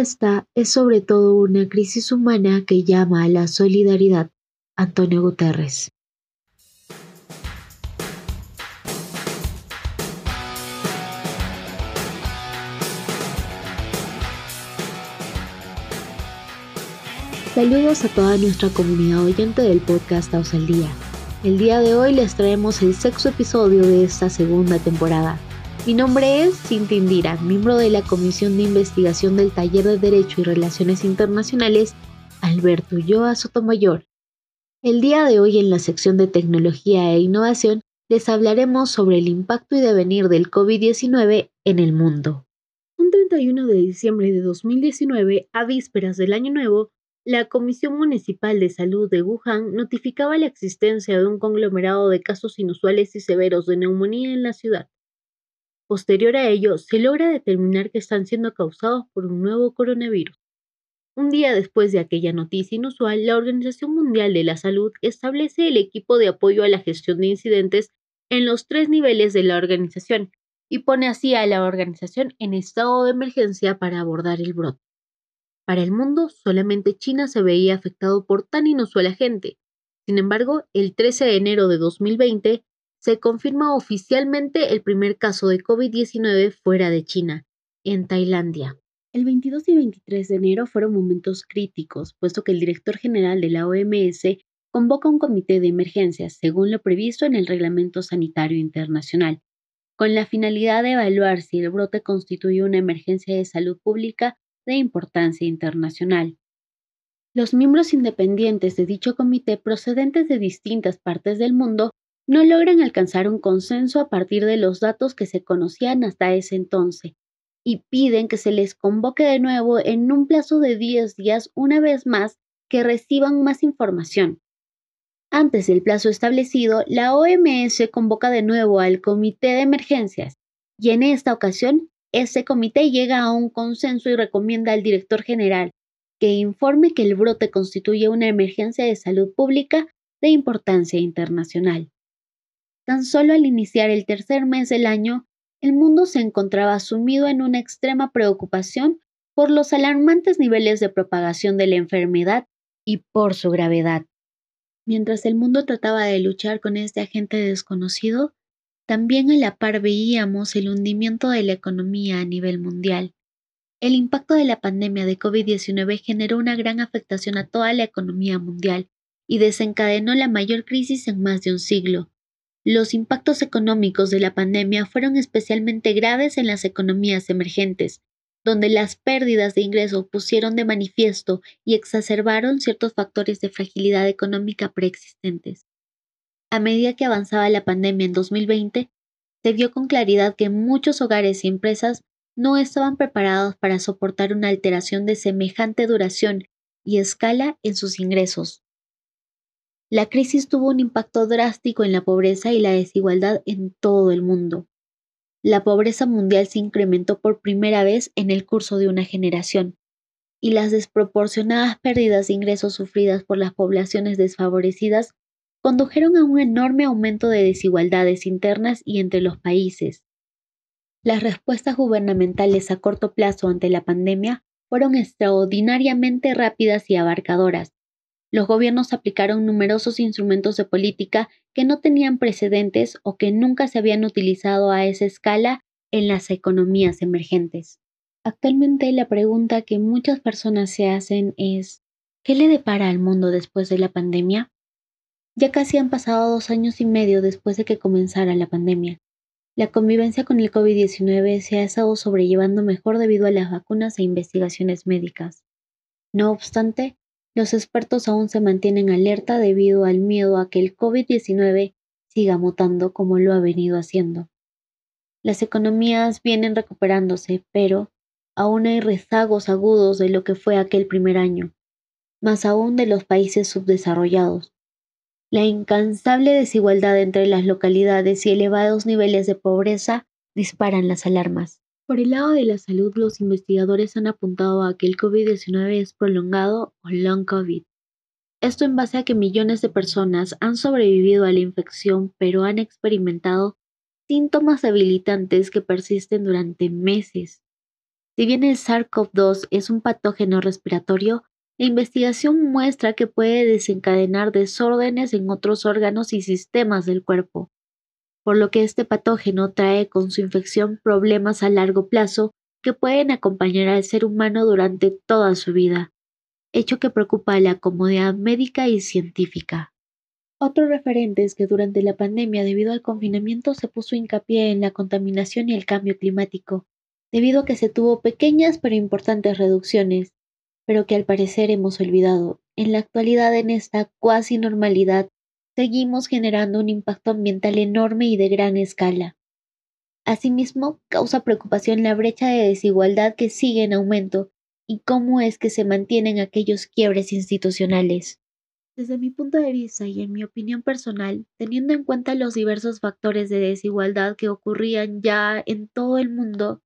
Esta es sobre todo una crisis humana que llama a la solidaridad. Antonio Guterres. Saludos a toda nuestra comunidad oyente del podcast Aus al Día. El día de hoy les traemos el sexto episodio de esta segunda temporada. Mi nombre es Cintia Indira, miembro de la Comisión de Investigación del Taller de Derecho y Relaciones Internacionales Alberto Ulloa Sotomayor. El día de hoy en la sección de Tecnología e Innovación les hablaremos sobre el impacto y devenir del COVID-19 en el mundo. Un 31 de diciembre de 2019, a vísperas del Año Nuevo, la Comisión Municipal de Salud de Wuhan notificaba la existencia de un conglomerado de casos inusuales y severos de neumonía en la ciudad. Posterior a ello, se logra determinar que están siendo causados por un nuevo coronavirus. Un día después de aquella noticia inusual, la Organización Mundial de la Salud establece el equipo de apoyo a la gestión de incidentes en los tres niveles de la organización y pone así a la organización en estado de emergencia para abordar el brote. Para el mundo, solamente China se veía afectado por tan inusual agente. Sin embargo, el 13 de enero de 2020 se confirma oficialmente el primer caso de COVID-19 fuera de China, en Tailandia. El 22 y 23 de enero fueron momentos críticos, puesto que el director general de la OMS convoca un comité de emergencias, según lo previsto en el Reglamento Sanitario Internacional, con la finalidad de evaluar si el brote constituye una emergencia de salud pública de importancia internacional. Los miembros independientes de dicho comité procedentes de distintas partes del mundo no logran alcanzar un consenso a partir de los datos que se conocían hasta ese entonces y piden que se les convoque de nuevo en un plazo de 10 días una vez más que reciban más información. Antes del plazo establecido, la OMS convoca de nuevo al Comité de Emergencias y en esta ocasión ese comité llega a un consenso y recomienda al director general que informe que el brote constituye una emergencia de salud pública de importancia internacional. Tan solo al iniciar el tercer mes del año, el mundo se encontraba sumido en una extrema preocupación por los alarmantes niveles de propagación de la enfermedad y por su gravedad. Mientras el mundo trataba de luchar con este agente desconocido, también a la par veíamos el hundimiento de la economía a nivel mundial. El impacto de la pandemia de COVID-19 generó una gran afectación a toda la economía mundial y desencadenó la mayor crisis en más de un siglo. Los impactos económicos de la pandemia fueron especialmente graves en las economías emergentes, donde las pérdidas de ingresos pusieron de manifiesto y exacerbaron ciertos factores de fragilidad económica preexistentes. A medida que avanzaba la pandemia en 2020, se vio con claridad que muchos hogares y empresas no estaban preparados para soportar una alteración de semejante duración y escala en sus ingresos. La crisis tuvo un impacto drástico en la pobreza y la desigualdad en todo el mundo. La pobreza mundial se incrementó por primera vez en el curso de una generación, y las desproporcionadas pérdidas de ingresos sufridas por las poblaciones desfavorecidas condujeron a un enorme aumento de desigualdades internas y entre los países. Las respuestas gubernamentales a corto plazo ante la pandemia fueron extraordinariamente rápidas y abarcadoras. Los gobiernos aplicaron numerosos instrumentos de política que no tenían precedentes o que nunca se habían utilizado a esa escala en las economías emergentes. Actualmente la pregunta que muchas personas se hacen es ¿qué le depara al mundo después de la pandemia? Ya casi han pasado dos años y medio después de que comenzara la pandemia. La convivencia con el COVID-19 se ha estado sobrellevando mejor debido a las vacunas e investigaciones médicas. No obstante, los expertos aún se mantienen alerta debido al miedo a que el COVID-19 siga mutando como lo ha venido haciendo. Las economías vienen recuperándose, pero aún hay rezagos agudos de lo que fue aquel primer año, más aún de los países subdesarrollados, la incansable desigualdad entre las localidades y elevados niveles de pobreza disparan las alarmas. Por el lado de la salud, los investigadores han apuntado a que el COVID-19 es prolongado o long COVID. Esto en base a que millones de personas han sobrevivido a la infección pero han experimentado síntomas debilitantes que persisten durante meses. Si bien el SARS-CoV-2 es un patógeno respiratorio, la investigación muestra que puede desencadenar desórdenes en otros órganos y sistemas del cuerpo, por lo que este patógeno trae con su infección problemas a largo plazo que pueden acompañar al ser humano durante toda su vida, hecho que preocupa a la comunidad médica y científica. Otro referente es que durante la pandemia, debido al confinamiento, se puso hincapié en la contaminación y el cambio climático, debido a que se tuvo pequeñas pero importantes reducciones, pero que al parecer hemos olvidado. En la actualidad, en esta cuasi normalidad, seguimos generando un impacto ambiental enorme y de gran escala. Asimismo, causa preocupación la brecha de desigualdad que sigue en aumento y cómo es que se mantienen aquellos quiebres institucionales. Desde mi punto de vista y en mi opinión personal, teniendo en cuenta los diversos factores de desigualdad que ocurrían ya en todo el mundo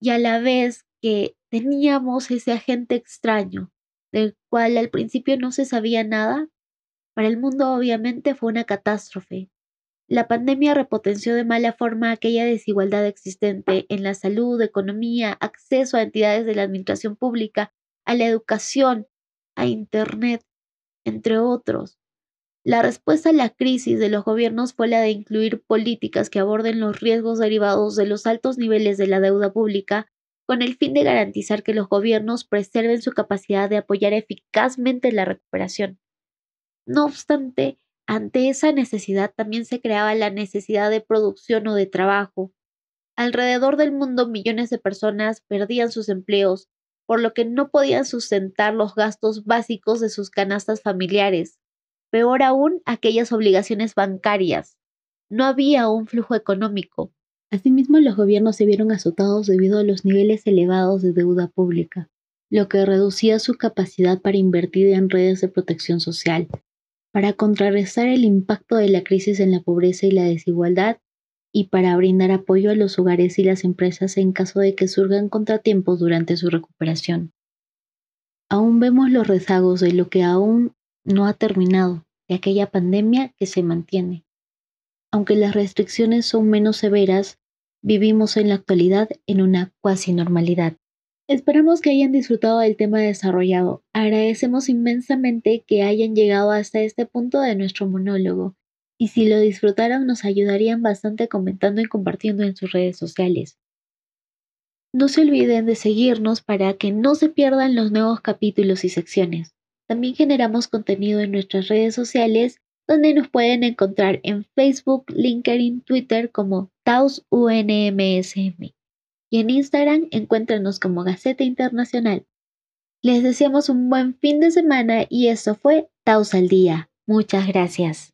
y a la vez que teníamos ese agente extraño, del cual al principio no se sabía nada, para el mundo obviamente fue una catástrofe, la pandemia repotenció de mala forma aquella desigualdad existente en la salud, economía, acceso a entidades de la administración pública, a la educación, a Internet, entre otros. La respuesta a la crisis de los gobiernos fue la de incluir políticas que aborden los riesgos derivados de los altos niveles de la deuda pública con el fin de garantizar que los gobiernos preserven su capacidad de apoyar eficazmente la recuperación. No obstante, ante esa necesidad también se creaba la necesidad de producción o de trabajo. Alrededor del mundo millones de personas perdían sus empleos, por lo que no podían sustentar los gastos básicos de sus canastas familiares. Peor aún, aquellas obligaciones bancarias. No había un flujo económico. Asimismo, los gobiernos se vieron azotados debido a los niveles elevados de deuda pública, lo que reducía su capacidad para invertir en redes de protección social, para contrarrestar el impacto de la crisis en la pobreza y la desigualdad y para brindar apoyo a los hogares y las empresas en caso de que surjan contratiempos durante su recuperación. Aún vemos los rezagos de lo que aún no ha terminado, de aquella pandemia que se mantiene. Aunque las restricciones son menos severas, vivimos en la actualidad en una cuasi normalidad. Esperamos que hayan disfrutado del tema desarrollado. Agradecemos inmensamente que hayan llegado hasta este punto de nuestro monólogo. Y si lo disfrutaron nos ayudarían bastante comentando y compartiendo en sus redes sociales. No se olviden de seguirnos para que no se pierdan los nuevos capítulos y secciones. También generamos contenido en nuestras redes sociales donde nos pueden encontrar en Facebook, LinkedIn, Twitter como TausUNMSM y en Instagram encuéntranos como Gaceta Internacional. Les deseamos un buen fin de semana y esto fue Taos al Día. Muchas gracias.